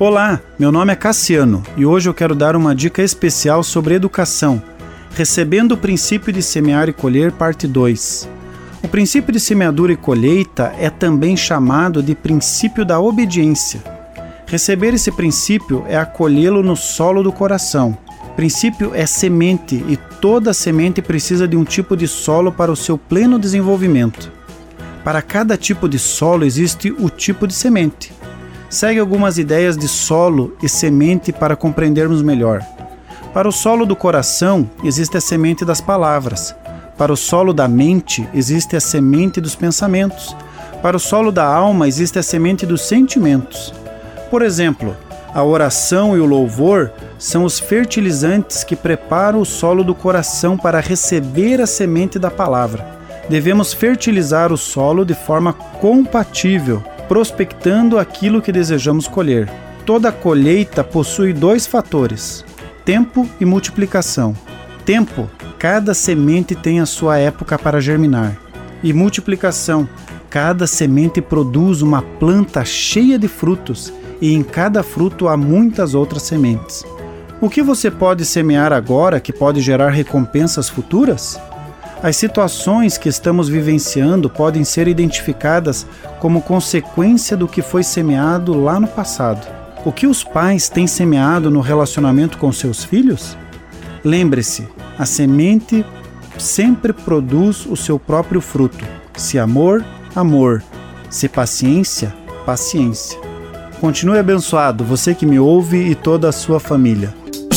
Olá, meu nome é Cassiano e hoje eu quero dar uma dica especial sobre educação, recebendo o princípio de semear e colher, parte 2. O princípio de semeadura e colheita é também chamado de princípio da obediência. Receber esse princípio é acolhê-lo no solo do coração. Princípio é semente e toda semente precisa de um tipo de solo para o seu pleno desenvolvimento. Para cada tipo de solo existe o tipo de semente segue algumas ideias de solo e semente para compreendermos melhor. Para o solo do coração existe a semente das palavras. Para o solo da mente existe a semente dos pensamentos. Para o solo da alma existe a semente dos sentimentos. Por exemplo, a oração e o louvor são os fertilizantes que preparam o solo do coração para receber a semente da palavra. Devemos fertilizar o solo de forma compatível prospectando aquilo que desejamos colher. Toda colheita possui dois fatores: tempo e multiplicação. Tempo, cada semente tem a sua época para germinar. E multiplicação, cada semente produz uma planta cheia de frutos, e em cada fruto há muitas outras sementes. O que você pode semear agora que pode gerar recompensas futuras? As situações que estamos vivenciando podem ser identificadas como consequência do que foi semeado lá no passado. O que os pais têm semeado no relacionamento com seus filhos? Lembre-se, a semente sempre produz o seu próprio fruto. Se amor, amor. Se paciência, paciência. Continue abençoado, você que me ouve e toda a sua família.